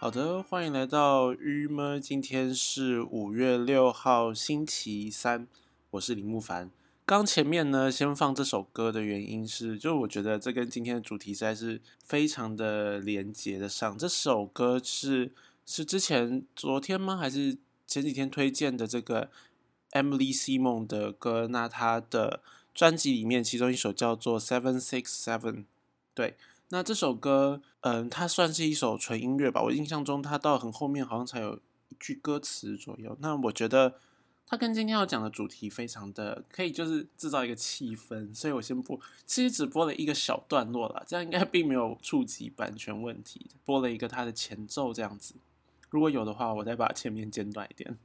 好的，欢迎来到郁闷。今天是五月六号，星期三。我是林木凡。刚前面呢，先放这首歌的原因是，就我觉得这跟今天的主题实在是非常的连接的上。这首歌是是之前昨天吗？还是前几天推荐的这个 Emily Simon 的歌？那他的专辑里面，其中一首叫做 Seven Six Seven。对。那这首歌，嗯，它算是一首纯音乐吧。我印象中，它到很后面好像才有一句歌词左右。那我觉得它跟今天要讲的主题非常的可以，就是制造一个气氛。所以我先播，其实只播了一个小段落了，这样应该并没有触及版权问题。播了一个它的前奏这样子，如果有的话，我再把前面剪短一点。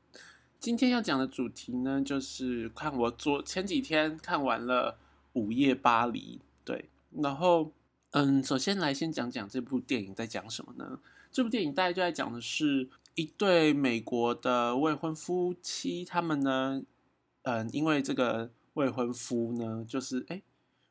今天要讲的主题呢，就是看我昨前几天看完了《午夜巴黎》，对，然后。嗯，首先来先讲讲这部电影在讲什么呢？这部电影大概就在讲的是一对美国的未婚夫妻，他们呢，嗯，因为这个未婚夫呢，就是哎，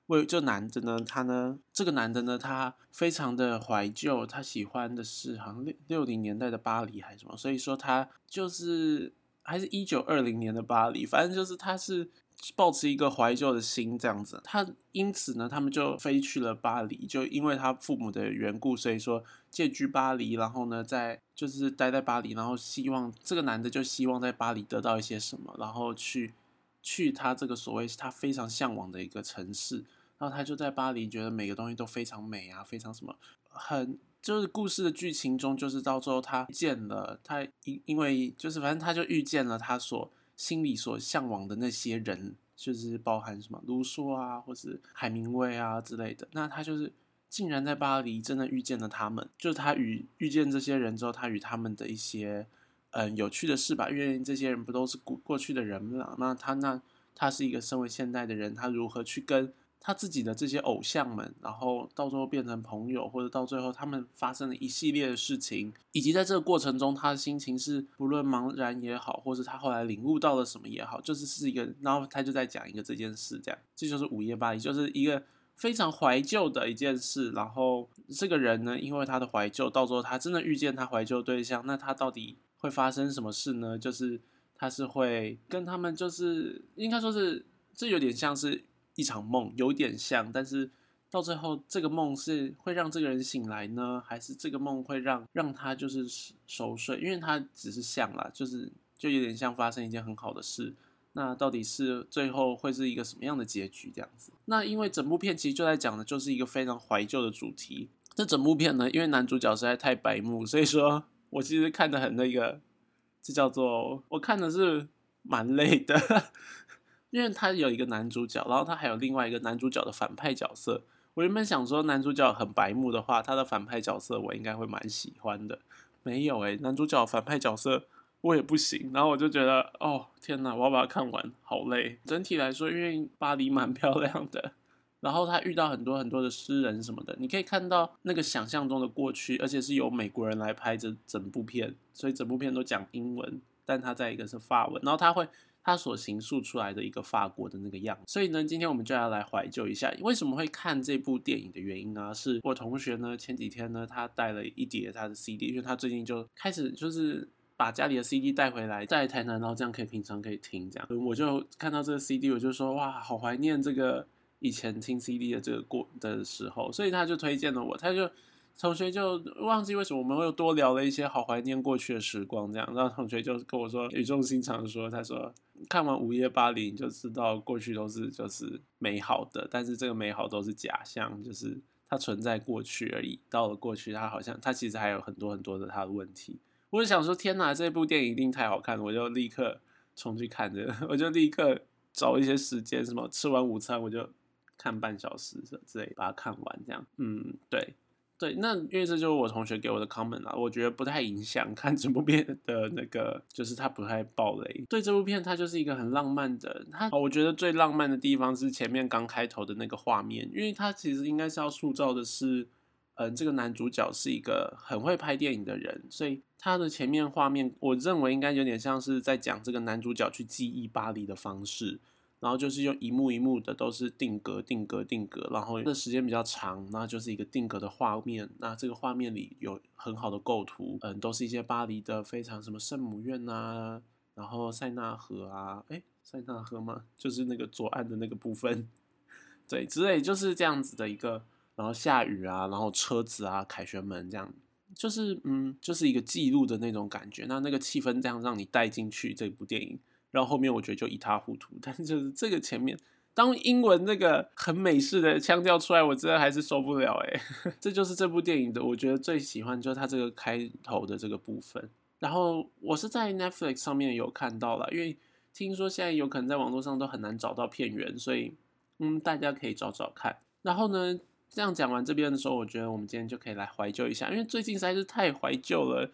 为这男的呢，他呢，这个男的呢，他非常的怀旧，他喜欢的是好像六六零年代的巴黎还是什么，所以说他就是还是一九二零年的巴黎，反正就是他是。抱持一个怀旧的心，这样子，他因此呢，他们就飞去了巴黎，就因为他父母的缘故，所以说借居巴黎，然后呢，在就是待在巴黎，然后希望这个男的就希望在巴黎得到一些什么，然后去去他这个所谓他非常向往的一个城市，然后他就在巴黎觉得每个东西都非常美啊，非常什么，很就是故事的剧情中，就是到最后他见了他因因为就是反正他就遇见了他所。心里所向往的那些人，就是包含什么卢梭啊，或是海明威啊之类的。那他就是竟然在巴黎真的遇见了他们，就是他与遇见这些人之后，他与他们的一些嗯有趣的事吧。因为这些人不都是过过去的人嘛？那他那他是一个身为现代的人，他如何去跟？他自己的这些偶像们，然后到最后变成朋友，或者到最后他们发生了一系列的事情，以及在这个过程中，他的心情是不论茫然也好，或者他后来领悟到了什么也好，就是是一个，然后他就在讲一个这件事，这样，这就是午夜巴黎，就是一个非常怀旧的一件事。然后这个人呢，因为他的怀旧，到时候他真的遇见他怀旧对象，那他到底会发生什么事呢？就是他是会跟他们，就是应该说是，这有点像是。一场梦有点像，但是到最后，这个梦是会让这个人醒来呢，还是这个梦会让让他就是熟睡？因为他只是像啦，就是就有点像发生一件很好的事。那到底是最后会是一个什么样的结局？这样子？那因为整部片其实就在讲的就是一个非常怀旧的主题。这整部片呢，因为男主角实在太白目，所以说我其实看的很那个，这叫做我看的是蛮累的。因为他有一个男主角，然后他还有另外一个男主角的反派角色。我原本想说男主角很白目的话，他的反派角色我应该会蛮喜欢的。没有诶，男主角反派角色我也不行。然后我就觉得，哦天哪，我要把它看完，好累。整体来说，因为巴黎蛮 漂亮的，然后他遇到很多很多的诗人什么的，你可以看到那个想象中的过去，而且是由美国人来拍这整部片，所以整部片都讲英文，但他在一个是法文，然后他会。他所形塑出来的一个法国的那个样，所以呢，今天我们就要来怀旧一下，为什么会看这部电影的原因呢？是我同学呢前几天呢，他带了一叠他的 CD，因为他最近就开始就是把家里的 CD 带回来，在台南，然后这样可以平常可以听这样。我就看到这个 CD，我就说哇，好怀念这个以前听 CD 的这个过的时候，所以他就推荐了我，他就。同学就忘记为什么我们又多聊了一些好怀念过去的时光，这样，然后同学就跟我说语重心长说，他说看完《午夜巴黎》就知道过去都是就是美好的，但是这个美好都是假象，就是它存在过去而已。到了过去，它好像它其实还有很多很多的它的问题。我就想说，天哪，这部电影一定太好看了，我就立刻冲去看着，我就立刻找一些时间，什么吃完午餐我就看半小时之类把它看完，这样，嗯，对。对，那因为这就是我同学给我的 comment 啦，我觉得不太影响看这部片的那个，就是它不太暴雷。对这部片，它就是一个很浪漫的，它我觉得最浪漫的地方是前面刚开头的那个画面，因为它其实应该是要塑造的是，嗯，这个男主角是一个很会拍电影的人，所以他的前面画面，我认为应该有点像是在讲这个男主角去记忆巴黎的方式。然后就是用一幕一幕的都是定格、定格、定格，然后那时间比较长，那就是一个定格的画面。那这个画面里有很好的构图，嗯，都是一些巴黎的非常什么圣母院啊，然后塞纳河啊，哎，塞纳河吗？就是那个左岸的那个部分，对，之类就是这样子的一个，然后下雨啊，然后车子啊，凯旋门这样，就是嗯，就是一个记录的那种感觉。那那个气氛这样让你带进去这部电影。然后后面我觉得就一塌糊涂，但是就是这个前面，当英文那个很美式的腔调出来，我真的还是受不了哎。这就是这部电影的，我觉得最喜欢就是它这个开头的这个部分。然后我是在 Netflix 上面有看到了，因为听说现在有可能在网络上都很难找到片源，所以嗯，大家可以找找看。然后呢，这样讲完这边的时候，我觉得我们今天就可以来怀旧一下，因为最近实在是太怀旧了。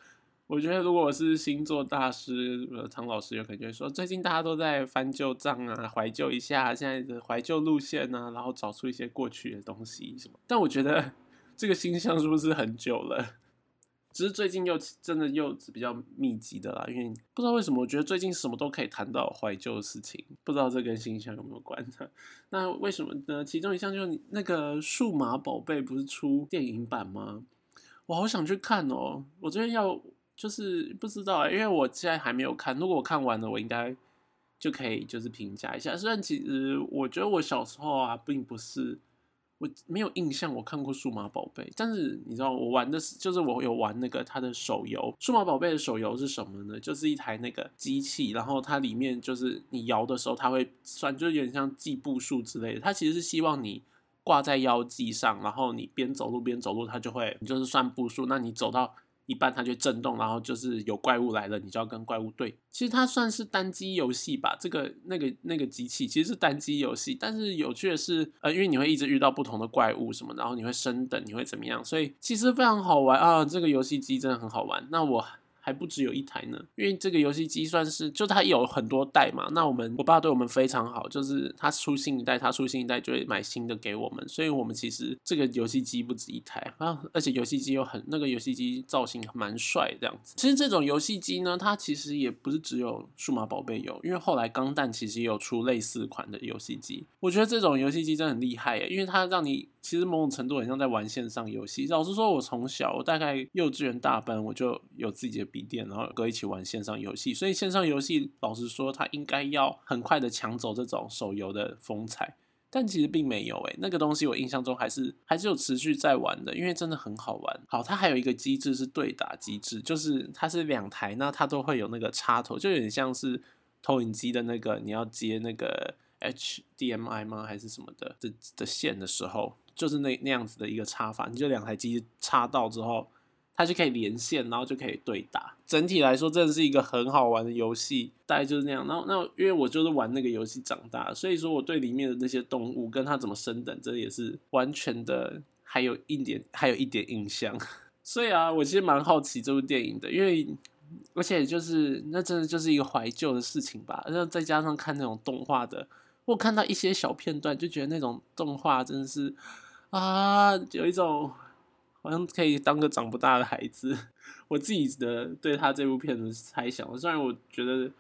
我觉得如果我是星座大师，呃，唐老师有可能就会说，最近大家都在翻旧账啊，怀旧一下现在的怀旧路线啊，然后找出一些过去的东西什么。但我觉得这个星象是不是很久了？只是最近又真的又比较密集的啦，因为不知道为什么，我觉得最近什么都可以谈到怀旧的事情，不知道这跟星象有没有关的？那为什么呢？其中一项就是你那个数码宝贝不是出电影版吗？我好想去看哦，我这边要。就是不知道，因为我现在还没有看。如果我看完了，我应该就可以就是评价一下。虽然其实我觉得我小时候啊，并不是我没有印象我看过数码宝贝，但是你知道我玩的是，就是我有玩那个它的手游。数码宝贝的手游是什么呢？就是一台那个机器，然后它里面就是你摇的时候，它会算，就是有点像计步数之类的。它其实是希望你挂在腰际上，然后你边走路边走路，它就会就是算步数。那你走到一般它就震动，然后就是有怪物来了，你就要跟怪物对。其实它算是单机游戏吧，这个那个那个机器其实是单机游戏，但是有趣的是，呃，因为你会一直遇到不同的怪物什么，然后你会升等，你会怎么样，所以其实非常好玩啊！这个游戏机真的很好玩。那我。还不只有一台呢，因为这个游戏机算是就它有很多代嘛。那我们我爸对我们非常好，就是他出新一代，他出新一代就会买新的给我们。所以我们其实这个游戏机不止一台啊，而且游戏机又很那个游戏机造型蛮帅这样子。其实这种游戏机呢，它其实也不是只有数码宝贝有，因为后来钢弹其实也有出类似款的游戏机。我觉得这种游戏机真的很厉害耶，因为它让你。其实某种程度很像在玩线上游戏。老实说，我从小我大概幼稚园大班我就有自己的笔电，然后哥一起玩线上游戏。所以线上游戏，老实说，它应该要很快的抢走这种手游的风采。但其实并没有诶，那个东西我印象中还是还是有持续在玩的，因为真的很好玩。好，它还有一个机制是对打机制，就是它是两台，那它都会有那个插头，就有点像是投影机的那个，你要接那个 HDMI 吗？还是什么的的的线的时候。就是那那样子的一个插法，你就两台机插到之后，它就可以连线，然后就可以对打。整体来说，真的是一个很好玩的游戏，大概就是那样。然后那因为我就是玩那个游戏长大，所以说我对里面的那些动物跟它怎么升等，这也是完全的还有一点还有一点印象。所以啊，我其实蛮好奇这部电影的，因为而且就是那真的就是一个怀旧的事情吧。然后再加上看那种动画的，我看到一些小片段，就觉得那种动画真的是。啊，有一种好像可以当个长不大的孩子。我自己的对他这部片的猜想，虽然我觉得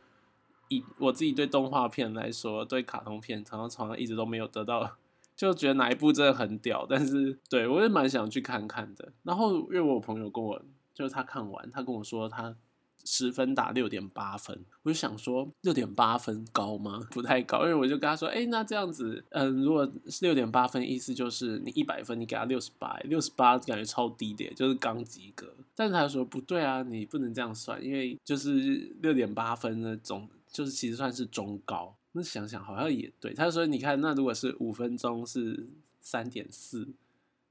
以我自己对动画片来说，对卡通片常常常常一直都没有得到，就觉得哪一部真的很屌。但是对我也蛮想去看看的。然后因为我朋友跟我，就是他看完，他跟我说他。十分打六点八分，我就想说六点八分高吗？不太高，因为我就跟他说，哎，那这样子，嗯，如果是六点八分，意思就是你一百分，你给他六十八，六十八感觉超低的，就是刚及格。但是他说不对啊，你不能这样算，因为就是六点八分的总，就是其实算是中高。那想想好像也对，他说你看，那如果是五分钟是三点四。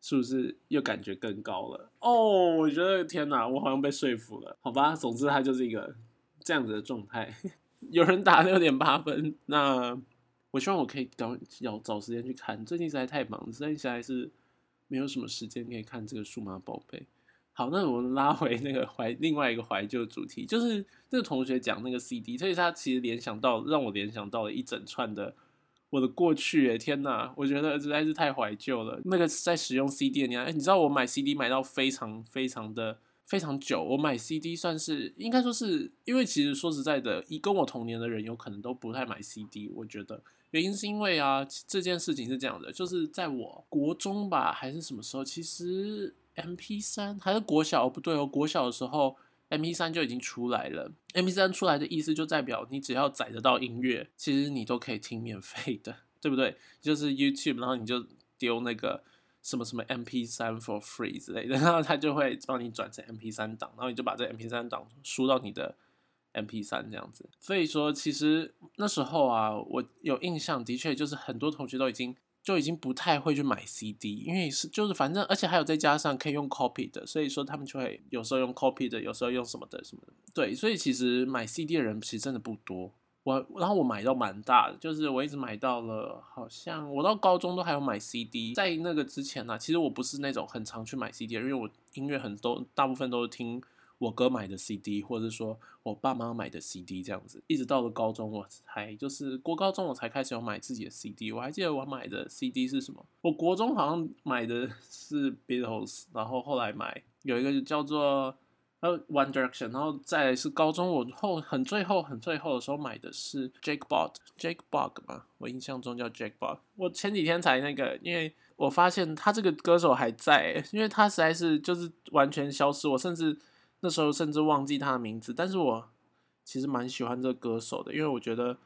是不是又感觉更高了？哦，我觉得天哪，我好像被说服了。好吧，总之它就是一个这样子的状态。有人打六点八分，那我希望我可以找要找时间去看。最近实在太忙，实在实在是没有什么时间可以看这个数码宝贝。好，那我们拉回那个怀另外一个怀旧主题，就是这个同学讲那个 CD，所以他其实联想到让我联想到了一整串的。我的过去，哎，天哪！我觉得实在是太怀旧了。那个在使用 CD 的年代，你知道我买 CD 买到非常非常的非常久。我买 CD 算是应该说是因为其实说实在的，一跟我同年的人有可能都不太买 CD。我觉得原因是因为啊，这件事情是这样的，就是在我国中吧还是什么时候，其实 MP 三还是国小不对哦，国小的时候 MP 三就已经出来了。MP 三出来的意思就代表你只要载得到音乐，其实你都可以听免费的，对不对？就是 YouTube，然后你就丢那个。什么什么 MP 三 for free 之类的，然后他就会帮你转成 MP 三档，然后你就把这 MP 三档输到你的 MP 三这样子。所以说，其实那时候啊，我有印象，的确就是很多同学都已经就已经不太会去买 CD，因为是就是反正，而且还有再加上可以用 copy 的，所以说他们就会有时候用 copy 的，有时候用什么的什么的。对，所以其实买 CD 的人其实真的不多。我然后我买到蛮大的，就是我一直买到了，好像我到高中都还有买 CD。在那个之前呢，其实我不是那种很常去买 CD，因为我音乐很多，大部分都是听我哥买的 CD，或者说我爸妈买的 CD 这样子。一直到了高中，我才就是过高中我才开始有买自己的 CD。我还记得我买的 CD 是什么？我国中好像买的是 Beatles，然后后来买有一个叫做。呃 One Direction，然后再是高中，我后很最后很最后的时候买的是 Jake Bug，Jake Bug 吧，我印象中叫 Jake Bog。我前几天才那个，因为我发现他这个歌手还在，因为他实在是就是完全消失，我甚至那时候甚至忘记他的名字，但是我其实蛮喜欢这个歌手的，因为我觉得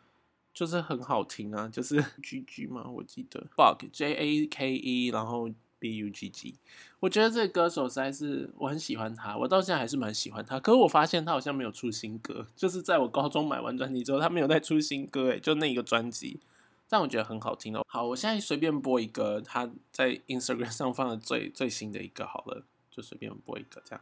就是很好听啊，就是 G G 嘛，我记得 Bug J A K E，然后。B U G G，我觉得这个歌手实在是我很喜欢他，我到现在还是蛮喜欢他。可是我发现他好像没有出新歌，就是在我高中买完专辑之后，他没有再出新歌，诶，就那一个专辑，但我觉得很好听哦。好，我现在随便播一个他在 Instagram 上放的最最新的一个好了，就随便播一个这样。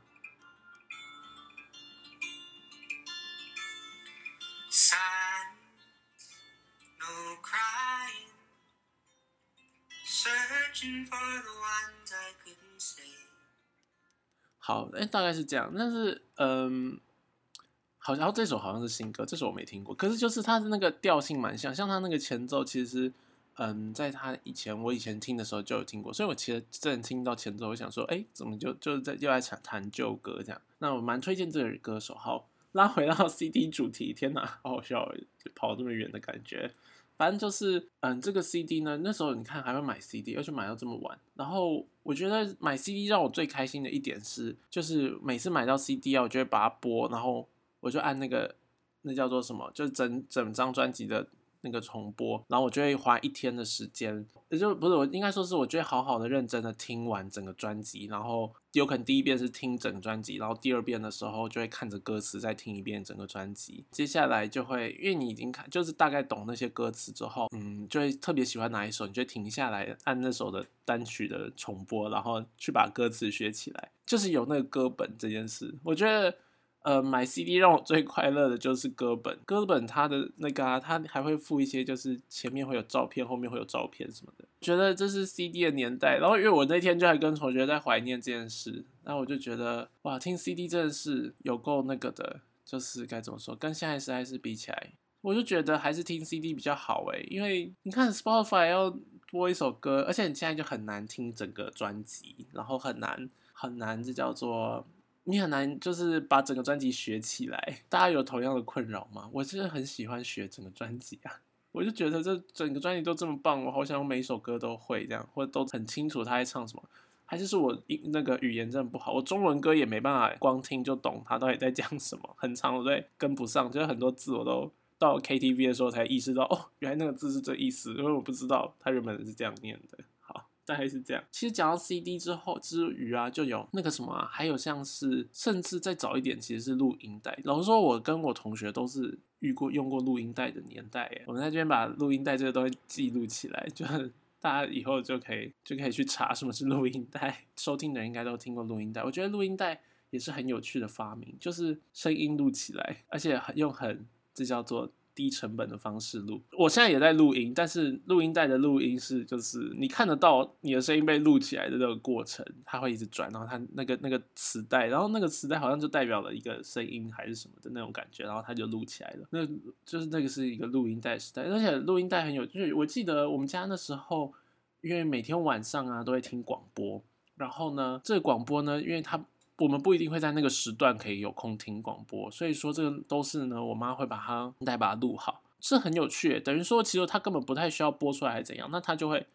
好，哎，大概是这样。但是，嗯，好像这首好像是新歌，这首我没听过。可是，就是它的那个调性蛮像，像它那个前奏，其实，嗯，在他以前我以前听的时候就有听过。所以我其实真听到前奏，我想说，哎，怎么就就是在又在弹弹旧歌这样？那我蛮推荐这个歌手。好，拉回到 CD 主题，天哪，好好笑，跑这么远的感觉。反正就是，嗯，这个 CD 呢，那时候你看还会买 CD，而且买到这么晚。然后我觉得买 CD 让我最开心的一点是，就是每次买到 CD 啊，我就会把它播，然后我就按那个那叫做什么，就是整整张专辑的。那个重播，然后我就会花一天的时间，也就不是我应该说是我就会好好的认真的听完整个专辑，然后有可能第一遍是听整专辑，然后第二遍的时候就会看着歌词再听一遍整个专辑。接下来就会因为你已经看就是大概懂那些歌词之后，嗯，就会特别喜欢哪一首，你就停下来按那首的单曲的重播，然后去把歌词学起来，就是有那个歌本这件事，我觉得。呃，买 CD 让我最快乐的就是歌本，歌本它的那个啊，它还会附一些，就是前面会有照片，后面会有照片什么的。觉得这是 CD 的年代，然后因为我那天就还跟同学在怀念这件事，那我就觉得哇，听 CD 真的是有够那个的，就是该怎么说，跟现在实在是比起来，我就觉得还是听 CD 比较好诶，因为你看 Spotify 要播一首歌，而且你现在就很难听整个专辑，然后很难很难，这叫做。你很难就是把整个专辑学起来，大家有同样的困扰吗？我真的很喜欢学整个专辑啊，我就觉得这整个专辑都这么棒，我好想每一首歌都会这样，或者都很清楚他在唱什么。还是是我那个语言真的不好，我中文歌也没办法光听就懂他到底在讲什么，很长我都跟不上，就是很多字我都到 KTV 的时候才意识到，哦，原来那个字是这意思，因为我不知道他原本是这样念的。大概是这样。其实讲到 CD 之后之余啊，就有那个什么啊，还有像是甚至再早一点，其实是录音带。老实说，我跟我同学都是遇过用过录音带的年代。哎，我们在这边把录音带这个东西记录起来，就 大家以后就可以就可以去查什么是录音带。收听的人应该都听过录音带。我觉得录音带也是很有趣的发明，就是声音录起来，而且用很这叫做。低成本的方式录，我现在也在录音，但是录音带的录音是就是你看得到你的声音被录起来的这个过程，它会一直转，然后它那个那个磁带，然后那个磁带好像就代表了一个声音还是什么的那种感觉，然后它就录起来了。那就是那个是一个录音带时代，而且录音带很有，就是我记得我们家那时候，因为每天晚上啊都会听广播，然后呢，这个广播呢，因为它。我们不一定会在那个时段可以有空听广播，所以说这个都是呢，我妈会把它带把它录好，是很有趣。等于说，其实它根本不太需要播出来，还是怎样？那它就会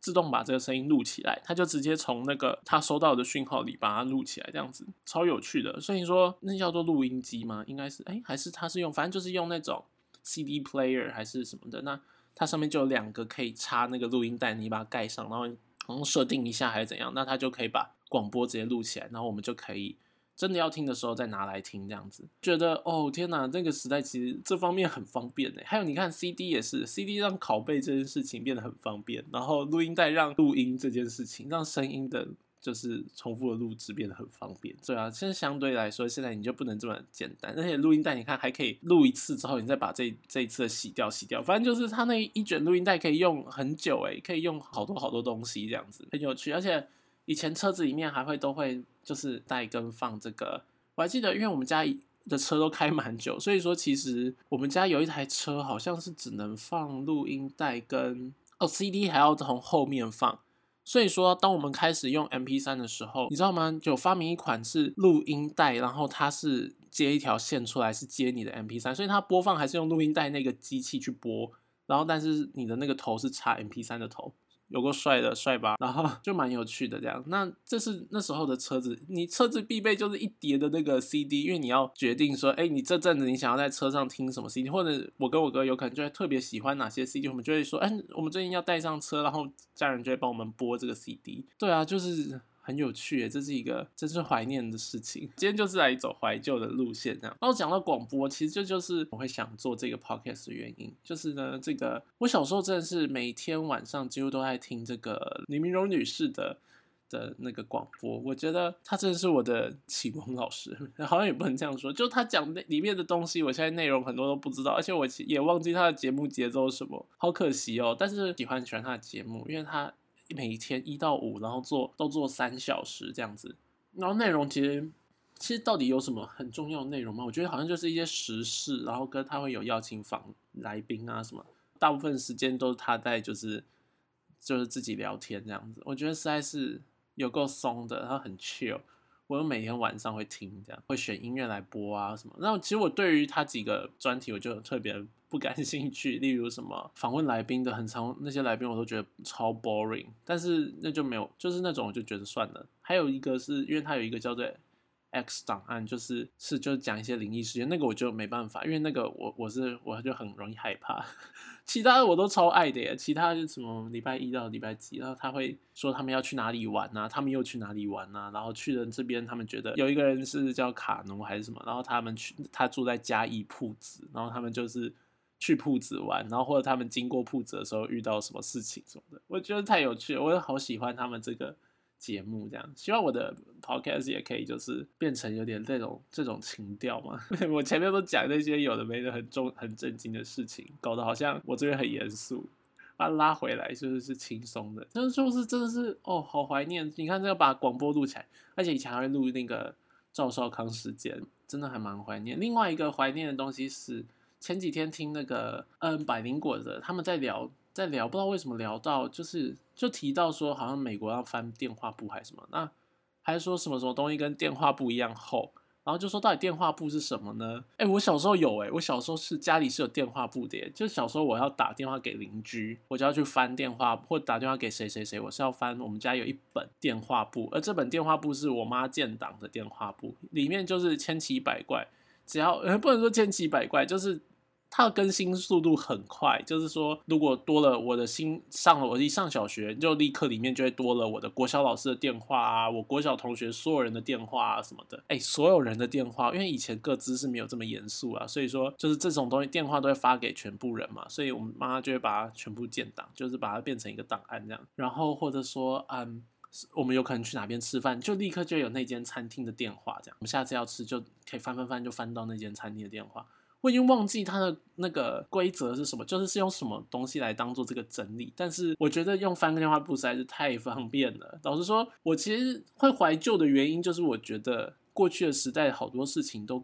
自动把这个声音录起来，它就直接从那个它收到的讯号里把它录起来，这样子超有趣的。所以说，那叫做录音机吗？应该是，哎，还是它是用，反正就是用那种 CD player 还是什么的。那它上面就有两个可以插那个录音带，你把它盖上，然后好像设定一下还是怎样，那它就可以把广播直接录起来，然后我们就可以真的要听的时候再拿来听，这样子觉得哦天哪，那个时代其实这方面很方便呢。还有你看 CD 也是，CD 让拷贝这件事情变得很方便，然后录音带让录音这件事情让声音的。就是重复的录制变得很方便，对啊，现在相对来说，现在你就不能这么简单，而且录音带你看还可以录一次之后，你再把这这一次的洗掉洗掉，反正就是它那一卷录音带可以用很久诶，可以用好多好多东西这样子，很有趣。而且以前车子里面还会都会就是带跟放这个，我还记得，因为我们家的车都开蛮久，所以说其实我们家有一台车好像是只能放录音带跟哦 CD 还要从后面放。所以说，当我们开始用 M P 三的时候，你知道吗？有发明一款是录音带，然后它是接一条线出来，是接你的 M P 三，所以它播放还是用录音带那个机器去播，然后但是你的那个头是插 M P 三的头。有个帅的帅吧，然后 就蛮有趣的这样。那这是那时候的车子，你车子必备就是一叠的那个 CD，因为你要决定说，哎，你这阵子你想要在车上听什么 CD，或者我跟我哥有可能就会特别喜欢哪些 CD，我们就会说，哎，我们最近要带上车，然后家人就会帮我们播这个 CD。对啊，就是。很有趣，这是一个真是怀念的事情。今天就是来走怀旧的路线，这样。然后讲到广播，其实这就是我会想做这个 podcast 的原因。就是呢，这个我小时候真的是每天晚上几乎都在听这个李明荣女士的的那个广播。我觉得她真的是我的启蒙老师，好像也不能这样说。就她讲那里面的东西，我现在内容很多都不知道，而且我也忘记她的节目节奏什么，好可惜哦。但是喜欢喜欢她的节目，因为她。每天一到五，然后做都做三小时这样子，然后内容其实其实到底有什么很重要的内容吗？我觉得好像就是一些时事，然后跟他会有邀请访来宾啊什么，大部分时间都是他在就是就是自己聊天这样子，我觉得实在是有够松的，然后很 chill。我有每天晚上会听这样，会选音乐来播啊什么。那其实我对于他几个专题，我就特别。不感兴趣，例如什么访问来宾的很长，那些来宾我都觉得超 boring，但是那就没有，就是那种我就觉得算了。还有一个是因为他有一个叫做 X 档案，就是是就讲一些灵异事件，那个我就没办法，因为那个我我是我就很容易害怕。其他的我都超爱的耶，其他就什么礼拜一到礼拜几，然后他会说他们要去哪里玩呐，他们又去哪里玩呐，然后去了这边，他们觉得有一个人是叫卡奴还是什么，然后他们去他住在嘉义铺子，然后他们就是。去铺子玩，然后或者他们经过铺子的时候遇到什么事情什么的，我觉得太有趣，我也好喜欢他们这个节目。这样，希望我的 podcast 也可以就是变成有点这种这种情调嘛。我前面都讲那些有的没的很重很震惊的事情，搞得好像我这边很严肃，把它拉回来就是是轻松的。但是就是真的是哦，好怀念。你看这个把广播录起来，而且以前还会录那个赵少康时间，真的还蛮怀念。另外一个怀念的东西是。前几天听那个嗯百灵果的，他们在聊，在聊，不知道为什么聊到，就是就提到说，好像美国要翻电话簿还是什么，那还是说什么什么东西跟电话簿一样厚，然后就说到底电话簿是什么呢？哎，我小时候有哎，我小时候是家里是有电话簿的，就小时候我要打电话给邻居，我就要去翻电话，或打电话给谁谁谁，我是要翻我们家有一本电话簿，而这本电话簿是我妈建档的电话簿，里面就是千奇百怪，只要呃不能说千奇百怪，就是。它的更新速度很快，就是说，如果多了我的新上了，我一上小学就立刻里面就会多了我的国小老师的电话啊，我国小同学所有人的电话啊什么的，哎，所有人的电话，因为以前各自是没有这么严肃啊，所以说就是这种东西电话都会发给全部人嘛，所以我们妈妈就会把它全部建档，就是把它变成一个档案这样，然后或者说，嗯，我们有可能去哪边吃饭，就立刻就有那间餐厅的电话这样，我们下次要吃就可以翻翻翻就翻到那间餐厅的电话。我已经忘记它的那个规则是什么，就是是用什么东西来当做这个整理。但是我觉得用翻个电话簿实在是太方便了。老实说，我其实会怀旧的原因，就是我觉得过去的时代好多事情都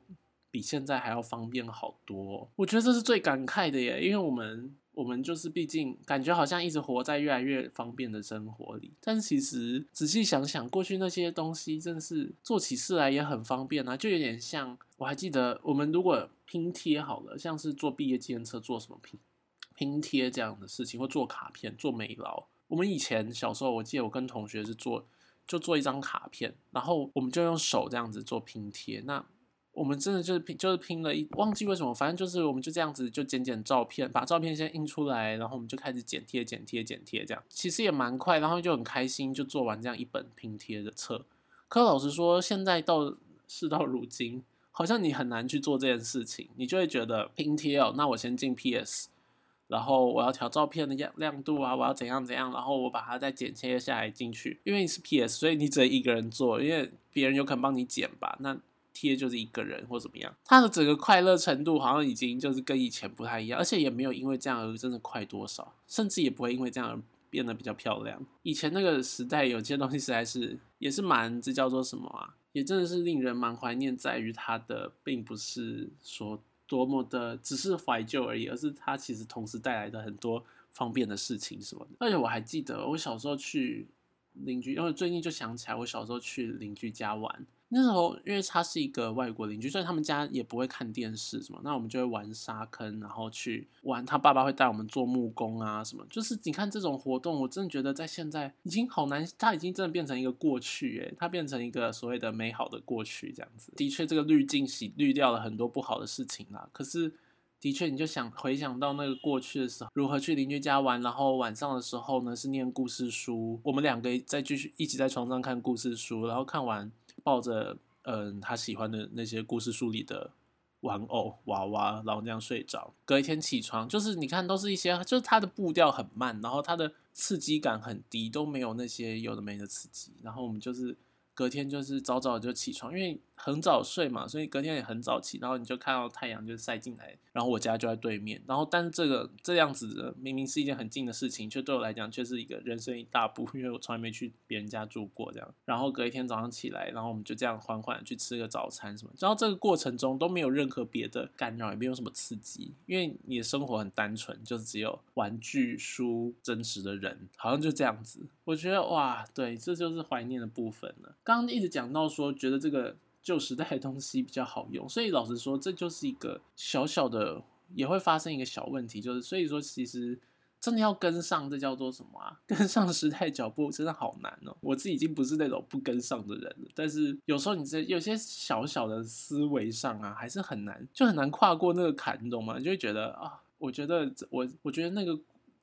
比现在还要方便好多。我觉得这是最感慨的耶，因为我们。我们就是毕竟感觉好像一直活在越来越方便的生活里，但其实仔细想想，过去那些东西真的是做起事来也很方便啊，就有点像我还记得我们如果拼贴好了，像是做毕业纪念册做什么拼拼贴这样的事情，或做卡片、做美劳。我们以前小时候，我记得我跟同学是做就做一张卡片，然后我们就用手这样子做拼贴。那我们真的就是拼，就是拼了一忘记为什么，反正就是我们就这样子就剪剪照片，把照片先印出来，然后我们就开始剪贴、剪贴、剪贴，这样其实也蛮快，然后就很开心，就做完这样一本拼贴的册。可老实说，现在到事到如今，好像你很难去做这件事情，你就会觉得拼贴哦，那我先进 PS，然后我要调照片的亮亮度啊，我要怎样怎样，然后我把它再剪切下来进去，因为你是 PS，所以你只能一个人做，因为别人有可能帮你剪吧，那。贴就是一个人或怎么样，他的整个快乐程度好像已经就是跟以前不太一样，而且也没有因为这样而真的快多少，甚至也不会因为这样而变得比较漂亮。以前那个时代有些东西实在是也是蛮，这叫做什么啊？也真的是令人蛮怀念，在于它的并不是说多么的只是怀旧而已，而是它其实同时带来的很多方便的事情什么的。而且我还记得我小时候去邻居，因为最近就想起来我小时候去邻居家玩。那时候，因为他是一个外国邻居，所以他们家也不会看电视什么。那我们就会玩沙坑，然后去玩。他爸爸会带我们做木工啊什么。就是你看这种活动，我真的觉得在现在已经好难，它已经真的变成一个过去，诶，它变成一个所谓的美好的过去这样子。的确，这个滤镜洗滤掉了很多不好的事情啦。可是，的确，你就想回想到那个过去的时候，如何去邻居家玩，然后晚上的时候呢是念故事书，我们两个再继续一起在床上看故事书，然后看完。抱着嗯他喜欢的那些故事书里的玩偶娃娃，然后那样睡着。隔一天起床，就是你看都是一些，就是他的步调很慢，然后他的刺激感很低，都没有那些有的没的刺激。然后我们就是隔天就是早早就起床，因为。很早睡嘛，所以隔天也很早起，然后你就看到太阳就晒进来，然后我家就在对面，然后但是这个这样子的明明是一件很近的事情，却对我来讲却是一个人生一大步，因为我从来没去别人家住过这样。然后隔一天早上起来，然后我们就这样缓缓去吃个早餐什么，然后这个过程中都没有任何别的干扰，也没有什么刺激，因为你的生活很单纯，就只有玩具、书、真实的人，好像就这样子。我觉得哇，对，这就是怀念的部分了。刚刚一直讲到说，觉得这个。旧时代的东西比较好用，所以老实说，这就是一个小小的，也会发生一个小问题，就是所以说，其实真的要跟上，这叫做什么啊？跟上时代脚步真的好难哦。我自己已经不是那种不跟上的人了，但是有时候你这有些小小的思维上啊，还是很难，就很难跨过那个坎，你懂吗？就会觉得啊，我觉得我，我觉得那个。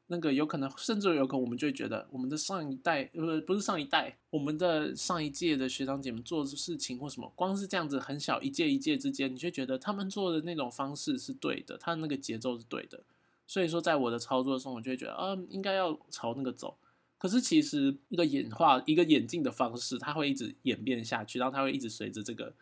那个有可能，甚至有可能，我们就会觉得我们的上一代，呃，不是上一代，我们的上一届的学长姐们做的事情或什么，光是这样子很小一届一届之间，你就觉得他们做的那种方式是对的，他的那个节奏是对的。所以说，在我的操作中，我就会觉得，啊，应该要朝那个走。可是其实一个演化，一个演进的方式，它会一直演变下去，然后它会一直随着这个。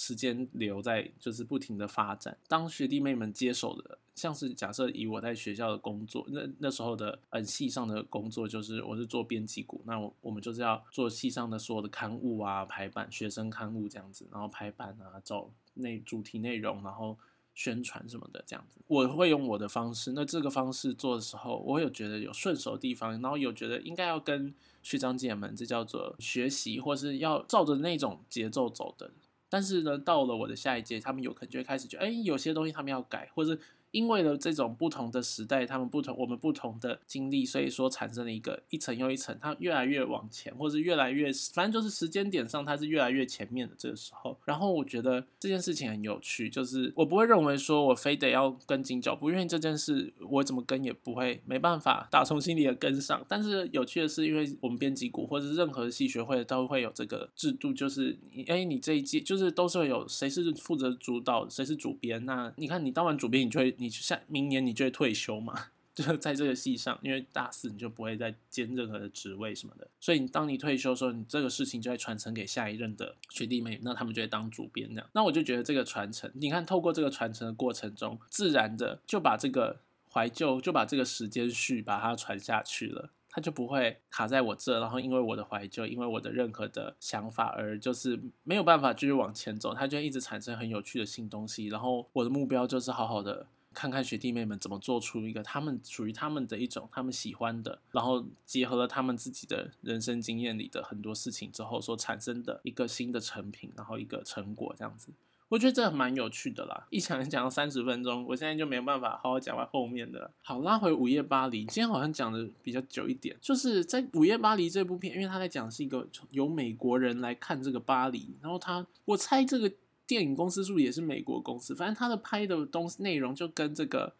时间流在就是不停的发展。当学弟妹们接手的，像是假设以我在学校的工作，那那时候的嗯系上的工作就是我是做编辑股，那我我们就是要做系上的所有的刊物啊排版，学生刊物这样子，然后排版啊找内主题内容，然后宣传什么的这样子。我会用我的方式，那这个方式做的时候，我有觉得有顺手的地方，然后有觉得应该要跟学长姐们这叫做学习，或是要照着那种节奏走的。但是呢，到了我的下一届，他们有可能就会开始觉得，哎，有些东西他们要改，或者。因为了这种不同的时代，他们不同，我们不同的经历，所以说产生了一个一层又一层，它越来越往前，或是越来越，反正就是时间点上它是越来越前面的这个时候。然后我觉得这件事情很有趣，就是我不会认为说我非得要跟紧脚步，因为这件事我怎么跟也不会没办法打从心里的跟上。但是有趣的是，因为我们编辑股或者是任何系学会都会有这个制度，就是你哎，你这一届就是都是会有谁是负责主导，谁是主编。那你看你当完主编，你就会。你下明年你就会退休嘛？就是在这个系上，因为大四你就不会再兼任何的职位什么的，所以你当你退休的时候，你这个事情就会传承给下一任的学弟妹，那他们就会当主编这样。那我就觉得这个传承，你看透过这个传承的过程中，自然的就把这个怀旧，就把这个时间序把它传下去了。他就不会卡在我这，然后因为我的怀旧，因为我的任何的想法而就是没有办法继续往前走，他就一直产生很有趣的新东西。然后我的目标就是好好的看看学弟妹们怎么做出一个他们属于他们的一种他们喜欢的，然后结合了他们自己的人生经验里的很多事情之后所产生的一个新的成品，然后一个成果这样子。我觉得这蛮有趣的啦，一讲讲了三十分钟，我现在就没有办法好好讲完后面的。好，拉回《午夜巴黎》，今天好像讲的比较久一点，就是在《午夜巴黎》这部片，因为他在讲是一个由美国人来看这个巴黎，然后他，我猜这个电影公司是不是也是美国公司？反正他的拍的东西内容就跟这个，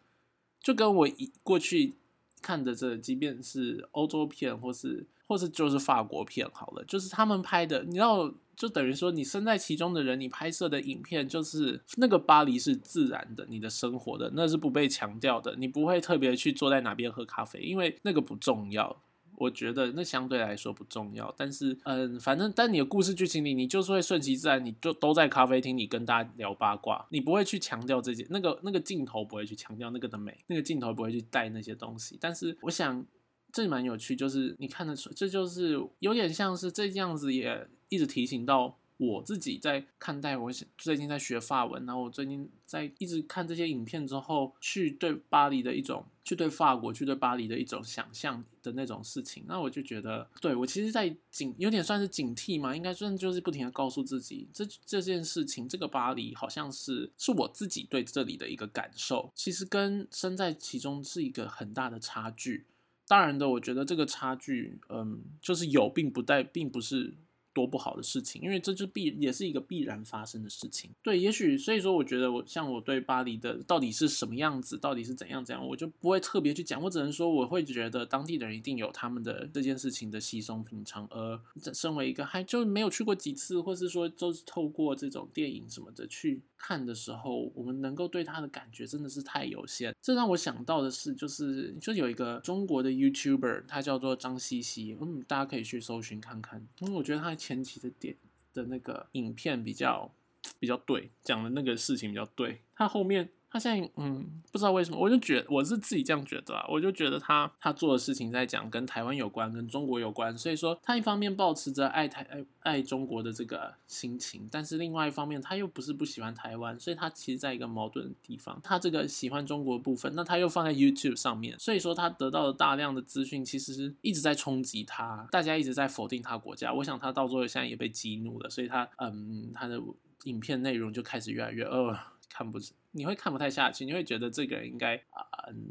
就跟我以过去看的这，即便是欧洲片或是或是就是法国片好了，就是他们拍的，你知道。就等于说，你身在其中的人，你拍摄的影片就是那个巴黎是自然的，你的生活的，那是不被强调的。你不会特别去坐在哪边喝咖啡，因为那个不重要。我觉得那相对来说不重要。但是，嗯，反正但你的故事剧情里，你就是会顺其自然，你就都在咖啡厅里跟大家聊八卦，你不会去强调这些，那个那个镜头不会去强调那个的美，那个镜头不会去带那些东西。但是，我想这蛮有趣，就是你看得出，这就是有点像是这样子也。一直提醒到我自己在看待我最近在学法文，然后我最近在一直看这些影片之后，去对巴黎的一种，去对法国，去对巴黎的一种想象的那种事情，那我就觉得，对我其实，在警有点算是警惕嘛，应该算就是不停的告诉自己，这这件事情，这个巴黎好像是是我自己对这里的一个感受，其实跟身在其中是一个很大的差距。当然的，我觉得这个差距，嗯，就是有，并不带，并不是。多不好的事情，因为这就必也是一个必然发生的事情。对，也许所以说，我觉得我像我对巴黎的到底是什么样子，到底是怎样怎样，我就不会特别去讲。我只能说，我会觉得当地的人一定有他们的这件事情的稀松平常。而身为一个还就没有去过几次，或是说就是透过这种电影什么的去看的时候，我们能够对他的感觉真的是太有限。这让我想到的是，就是就有一个中国的 YouTuber，他叫做张茜茜，嗯，大家可以去搜寻看看，因为我觉得他。前期的点的那个影片比较比较对，讲的那个事情比较对，他后面。他现在嗯，不知道为什么，我就觉我是自己这样觉得啊，我就觉得他他做的事情在讲跟台湾有关，跟中国有关，所以说他一方面保持着爱台爱爱中国的这个心情，但是另外一方面他又不是不喜欢台湾，所以他其实在一个矛盾的地方，他这个喜欢中国部分，那他又放在 YouTube 上面，所以说他得到的大量的资讯其实是一直在冲击他，大家一直在否定他国家，我想他到最后现在也被激怒了，所以他嗯他的影片内容就开始越来越呃看不。你会看不太下去，你会觉得这个人应该啊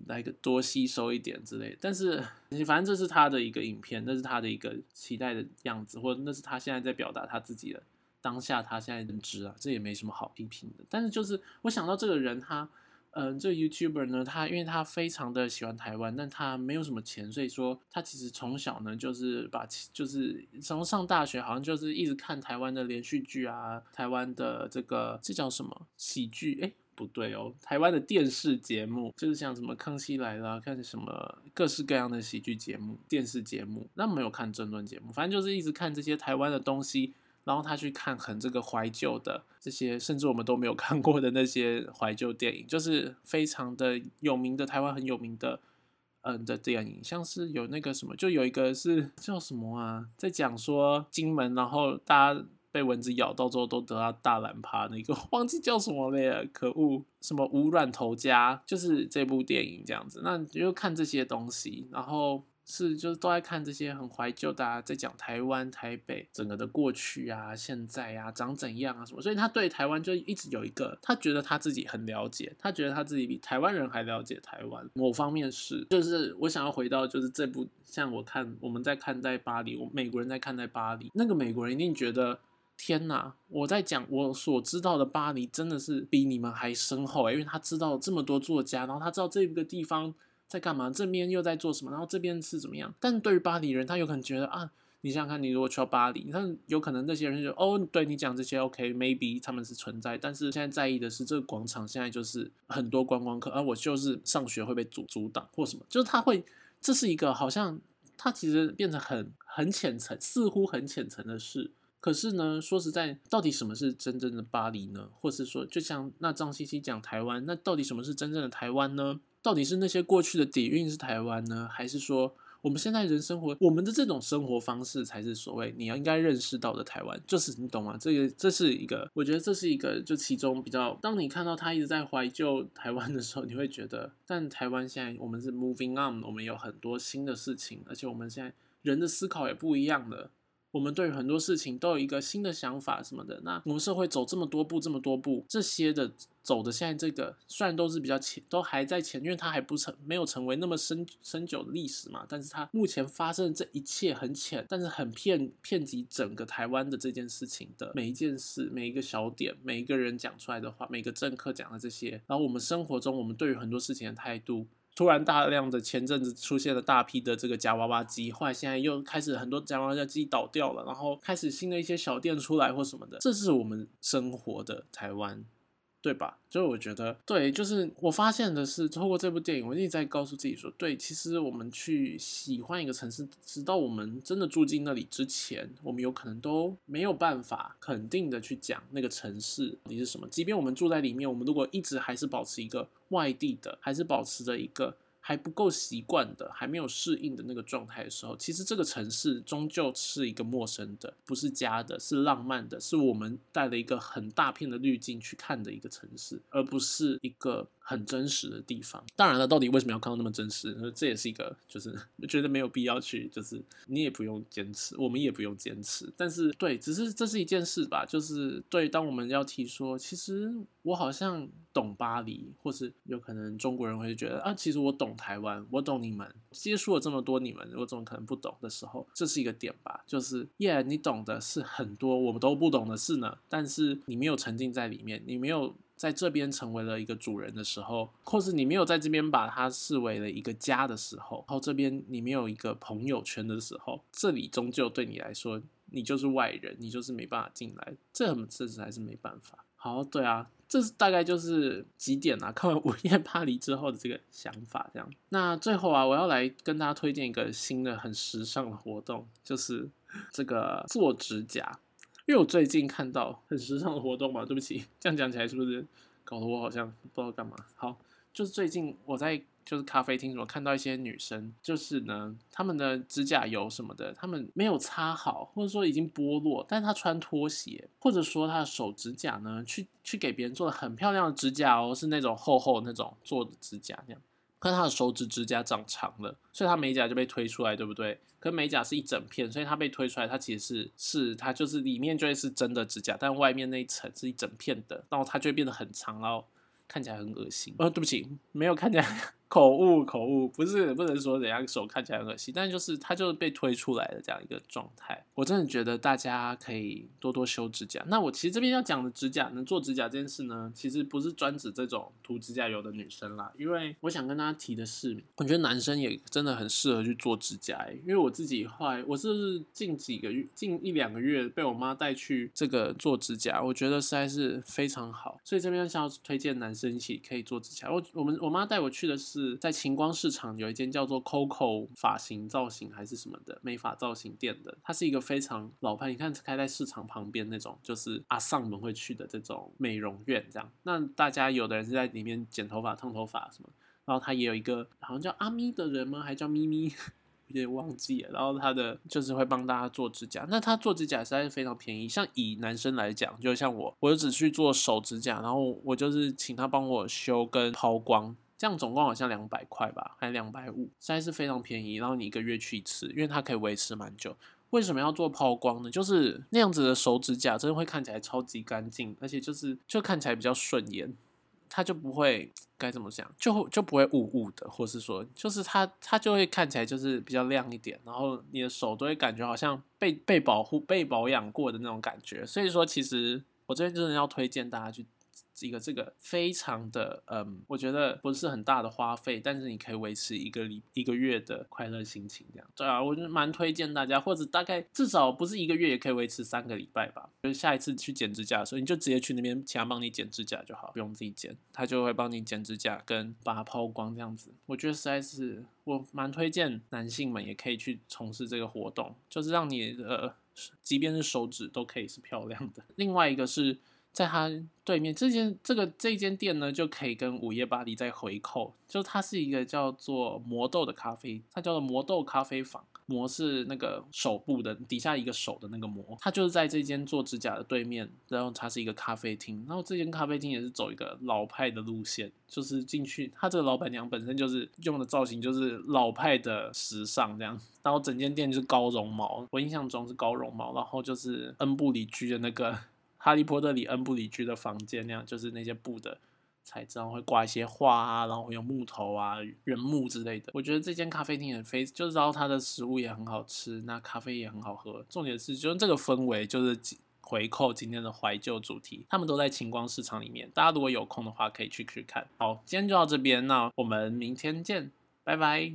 来个多吸收一点之类。但是你反正这是他的一个影片，那是他的一个期待的样子，或者那是他现在在表达他自己的当下，他现在认知啊，这也没什么好批评的。但是就是我想到这个人，他嗯，这个 YouTuber 呢，他因为他非常的喜欢台湾，但他没有什么钱，所以说他其实从小呢就是把就是从上大学好像就是一直看台湾的连续剧啊，台湾的这个这叫什么喜剧哎。不对哦，台湾的电视节目就是像什么《康熙来了》，看什么各式各样的喜剧节目、电视节目，那没有看争论节目，反正就是一直看这些台湾的东西。然后他去看很这个怀旧的这些，甚至我们都没有看过的那些怀旧电影，就是非常的有名的台湾很有名的嗯的电影，像是有那个什么，就有一个是叫什么啊，在讲说金门，然后大家。被蚊子咬到之后都得到大懒趴，那个 忘记叫什么了，可恶！什么无卵头家，就是这部电影这样子。那就看这些东西，然后是就是都在看这些很怀旧的，在讲台湾、台北整个的过去啊、现在啊、长怎样啊什么。所以他对台湾就一直有一个，他觉得他自己很了解，他觉得他自己比台湾人还了解台湾。某方面是，就是我想要回到就是这部，像我看我们在看待巴黎，我美国人在看待巴黎，那个美国人一定觉得。天呐！我在讲我所知道的巴黎，真的是比你们还深厚诶，因为他知道这么多作家，然后他知道这个地方在干嘛，这边又在做什么，然后这边是怎么样。但对于巴黎人，他有可能觉得啊，你想想看，你如果去到巴黎，你看有可能那些人就哦，对你讲这些 OK，maybe 他们是存在，但是现在在意的是这个广场现在就是很多观光客，而我就是上学会被阻阻挡或什么，就是他会，这是一个好像他其实变成很很浅层，似乎很浅层的事。可是呢，说实在，到底什么是真正的巴黎呢？或是说，就像那张西西讲台湾，那到底什么是真正的台湾呢？到底是那些过去的底蕴是台湾呢，还是说我们现在人生活，我们的这种生活方式才是所谓你要应该认识到的台湾，就是你懂吗？这个这是一个，我觉得这是一个就其中比较，当你看到他一直在怀旧台湾的时候，你会觉得，但台湾现在我们是 moving on，我们有很多新的事情，而且我们现在人的思考也不一样了。我们对于很多事情都有一个新的想法什么的。那我们社会走这么多步，这么多步，这些的走的现在这个虽然都是比较前，都还在前，因为它还不成没有成为那么深深久的历史嘛。但是它目前发生的这一切很浅，但是很遍遍及整个台湾的这件事情的每一件事，每一个小点，每一个人讲出来的话，每个政客讲的这些，然后我们生活中我们对于很多事情的态度。突然大量的前阵子出现了大批的这个夹娃娃机，后来现在又开始很多夹娃娃机倒掉了，然后开始新的一些小店出来或什么的，这是我们生活的台湾。对吧？就我觉得，对，就是我发现的是，透过这部电影，我一直在告诉自己说，对，其实我们去喜欢一个城市，直到我们真的住进那里之前，我们有可能都没有办法肯定的去讲那个城市你是什么。即便我们住在里面，我们如果一直还是保持一个外地的，还是保持着一个。还不够习惯的，还没有适应的那个状态的时候，其实这个城市终究是一个陌生的，不是家的，是浪漫的，是我们带了一个很大片的滤镜去看的一个城市，而不是一个很真实的地方。当然了，到底为什么要看到那么真实？这也是一个，就是 觉得没有必要去，就是你也不用坚持，我们也不用坚持。但是，对，只是这是一件事吧，就是对，当我们要提说，其实我好像。懂巴黎，或是有可能中国人会觉得啊，其实我懂台湾，我懂你们，接触了这么多你们，我怎么可能不懂的时候，这是一个点吧？就是耶，你懂的是很多我们都不懂的事呢，但是你没有沉浸在里面，你没有在这边成为了一个主人的时候，或是你没有在这边把它视为了一个家的时候，然后这边你没有一个朋友圈的时候，这里终究对你来说，你就是外人，你就是没办法进来，这这实还是没办法。好，对啊。这是大概就是几点啊？看完《午夜巴黎》之后的这个想法，这样。那最后啊，我要来跟大家推荐一个新的、很时尚的活动，就是这个做指甲。因为我最近看到很时尚的活动嘛，对不起，这样讲起来是不是搞得我好像不知道干嘛？好，就是最近我在。就是咖啡厅，我看到一些女生，就是呢，她们的指甲油什么的，她们没有擦好，或者说已经剥落，但她穿拖鞋，或者说她的手指甲呢，去去给别人做的很漂亮的指甲哦，是那种厚厚那种做的指甲那样，可他的手指指甲长长了，所以他美甲就被推出来，对不对？可美甲是一整片，所以它被推出来，它其实是是它就是里面就会是真的指甲，但外面那一层是一整片的，然后它就会变得很长，然后看起来很恶心。呃，对不起，没有看起来。口误，口误，不是不能说人家手看起来很恶心，但就是它就是被推出来的这样一个状态。我真的觉得大家可以多多修指甲。那我其实这边要讲的指甲，能做指甲这件事呢，其实不是专指这种涂指甲油的女生啦，因为我想跟大家提的是，我觉得男生也真的很适合去做指甲。因为我自己后来，我是近几个月，近一两个月被我妈带去这个做指甲，我觉得实在是非常好，所以这边想要推荐男生一起可以做指甲。我我们我妈带我去的是。是在晴光市场有一间叫做 Coco 发型造型还是什么的美发造型店的，它是一个非常老派，你看开在市场旁边那种，就是阿上们会去的这种美容院这样。那大家有的人是在里面剪头发、烫头发什么，然后他也有一个好像叫阿咪的人吗？还叫咪咪？有点忘记了。然后他的就是会帮大家做指甲，那他做指甲实在是非常便宜。像以男生来讲，就像我，我就只去做手指甲，然后我就是请他帮我修跟抛光。这样总共好像两百块吧，还两百五，实在是非常便宜。然后你一个月去一次，因为它可以维持蛮久。为什么要做抛光呢？就是那样子的手指甲真的会看起来超级干净，而且就是就看起来比较顺眼，它就不会该怎么讲，就就不会雾雾的，或是说就是它它就会看起来就是比较亮一点，然后你的手都会感觉好像被被保护、被保养过的那种感觉。所以说，其实我这边真的要推荐大家去。一个这个非常的嗯，我觉得不是很大的花费，但是你可以维持一个礼一个月的快乐心情，这样对啊，我就蛮推荐大家，或者大概至少不是一个月也可以维持三个礼拜吧。就是下一次去剪指甲的时候，你就直接去那边请他帮你剪指甲就好，不用自己剪，他就会帮你剪指甲跟把它抛光这样子。我觉得实在是我蛮推荐男性们也可以去从事这个活动，就是让你的即便是手指都可以是漂亮的。另外一个是。在它对面这间这个这间店呢，就可以跟午夜巴黎再回扣，就它是一个叫做魔豆的咖啡，它叫做魔豆咖啡坊。魔是那个手部的底下一个手的那个魔，它就是在这间做指甲的对面，然后它是一个咖啡厅，然后这间咖啡厅也是走一个老派的路线，就是进去，它这个老板娘本身就是用的造型就是老派的时尚这样，然后整间店就是高绒毛，我印象中是高绒毛，然后就是恩布里居的那个哈利波特里恩布里居的房间那样，就是那些布的。材质，然后会挂一些画啊，然后有木头啊、原木之类的。我觉得这间咖啡厅很非，就是然后它的食物也很好吃，那咖啡也很好喝。重点是，就是这个氛围，就是回扣今天的怀旧主题。他们都在晴光市场里面，大家如果有空的话，可以去去看。好，今天就到这边，那我们明天见，拜拜。